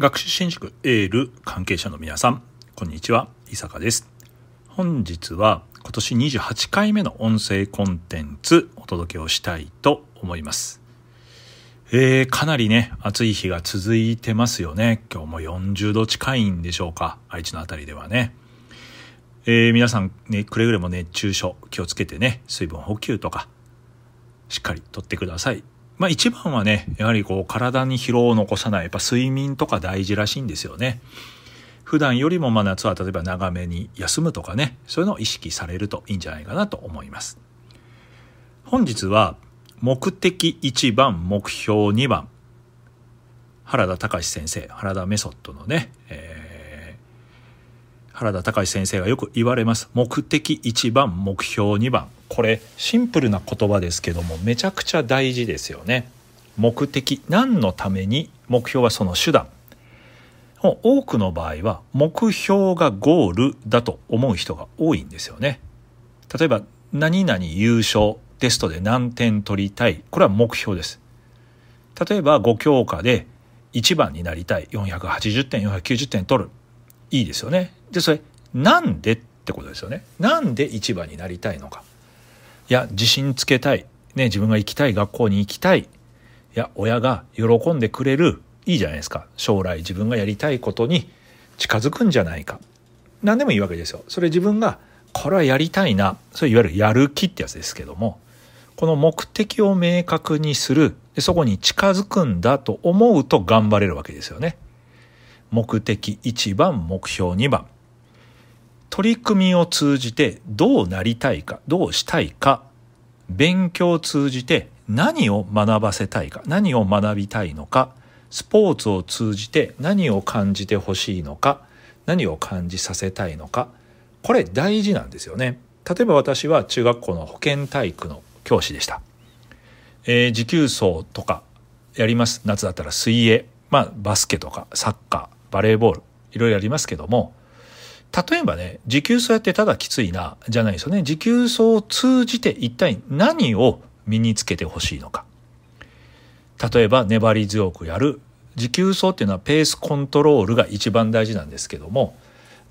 学習新宿エール関係者の皆さんこんにちは。伊坂です。本日は今年28回目の音声コンテンツお届けをしたいと思います。えー、かなりね暑い日が続いてますよね。今日も40度近いんでしょうか。愛知の辺りではね。えー、皆さんねくれぐれも熱中症気をつけてね水分補給とかしっかりとってください。まあ一番はね、やはりこう体に疲労を残さない、やっぱ睡眠とか大事らしいんですよね。普段よりもまあ夏は例えば長めに休むとかね、そういうのを意識されるといいんじゃないかなと思います。本日は目的1番、目標2番、原田隆先生、原田メソッドのね、えー、原田隆先生がよく言われます。目的1番、目標2番。これシンプルな言葉ですけどもめちゃくちゃ大事ですよね。目的何のために目標はその手段多くの場合は目標がゴールだと思う人が多いんですよね。例えば何々優勝テストで何点取りたいこれは目標です。例えば5教科で1番になりたい480点490点取るいいですよね。でそれなんでってことですよね。なんで1番になりたいのか。いや自信つけたい、ね、自分が行きたい学校に行きたい。いや親が喜んでくれる。いいじゃないですか。将来自分がやりたいことに近づくんじゃないか。何でもいいわけですよ。それ自分がこれはやりたいな。それいわゆるやる気ってやつですけども。この目的を明確にする。でそこに近づくんだと思うと頑張れるわけですよね。目的1番目標2番。取り組みを通じてどうなりたいかどうしたいか。勉強を通じて何を学ばせたいか何を学びたいのか。スポーツを通じて何を感じてほしいのか。何を感じさせたいのか。これ大事なんですよね。例えば私は中学校の保健体育の教師でした、えー、持久走とかやります。夏だったら水泳。まあバスケとかサッカー。バレーボールいろいろありますけども例えばね、持久走やってただきついな、じゃないですよね。持久走を通じて一体何を身につけてほしいのか。例えば粘り強くやる。持久走っていうのはペースコントロールが一番大事なんですけども、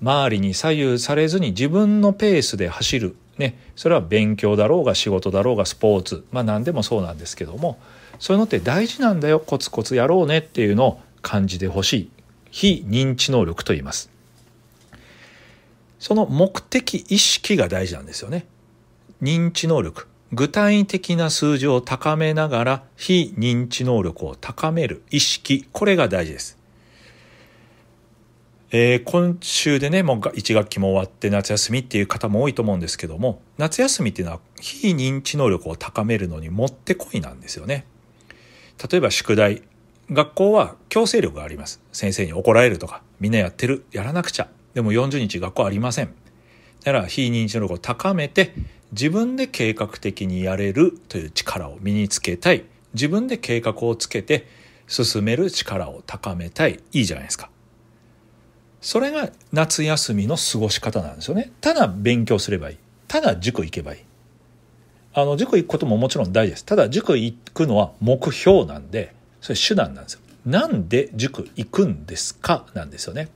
周りに左右されずに自分のペースで走る。ね、それは勉強だろうが仕事だろうがスポーツ、まあ何でもそうなんですけども、そういうのって大事なんだよ、コツコツやろうねっていうのを感じてほしい。非認知能力と言います。その目的意識が大事なんですよね。認知能力。具体的な数字を高めながら非認知能力を高める意識。これが大事です。えー、今週でね、もう1学期も終わって夏休みっていう方も多いと思うんですけども、夏休みっていうのは非認知能力を高めるのにもってこいなんですよね。例えば宿題。学校は強制力があります。先生に怒られるとか、みんなやってる、やらなくちゃ。でも40日学校ありません。だから非認知能力を高めて自分で計画的にやれるという力を身につけたい。自分で計画をつけて進める力を高めたい。いいじゃないですか。それが夏休みの過ごし方なんですよね。ただ勉強すればいい。ただ塾行けばいい。あの、塾行くことももちろん大事です。ただ塾行くのは目標なんで、それ手段なんですよ。なんで塾行くんですか？なんですよね。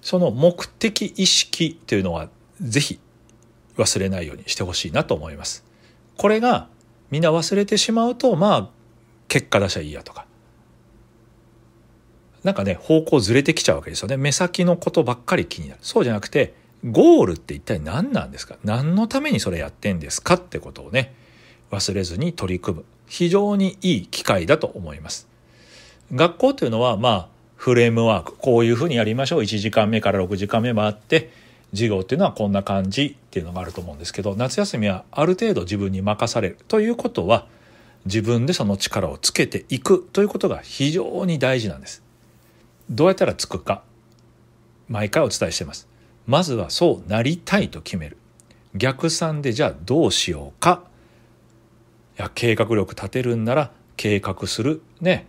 その目的意識というのはぜひ忘れないようにしてほしいなと思います。これがみんな忘れてしまうとまあ結果出しゃいいやとか。なんかね方向ずれてきちゃうわけですよね。目先のことばっかり気になる。そうじゃなくてゴールって一体何なんですか？何のためにそれやってんですか？ってことをね。忘れずに取り組む非常にいい機会だと思います学校というのはまあフレームワークこういうふうにやりましょう1時間目から6時間目もあって授業っていうのはこんな感じっていうのがあると思うんですけど夏休みはある程度自分に任されるということは自分でその力をつけていくということが非常に大事なんです。どうやったらつくか毎回お伝えしてます。まずはそうなりたいと決める。逆算でじゃあどうしようか。いや計画力立てるんなら計画する。ね。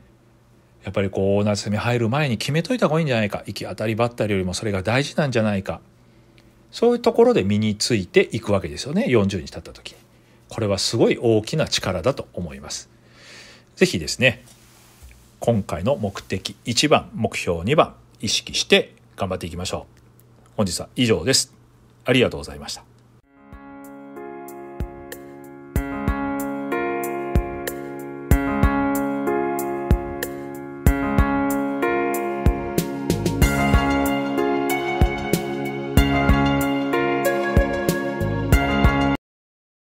やっぱりこう夏休み入る前に決めといた方がいいんじゃないか。行き当たりばったりよりもそれが大事なんじゃないか。そういうところで身についていくわけですよね。40日経った時。にこれはすごい大きな力だと思います。是非ですね今回の目的1番目標2番意識して頑張っていきましょう。本日は以上です。ありがとうございました。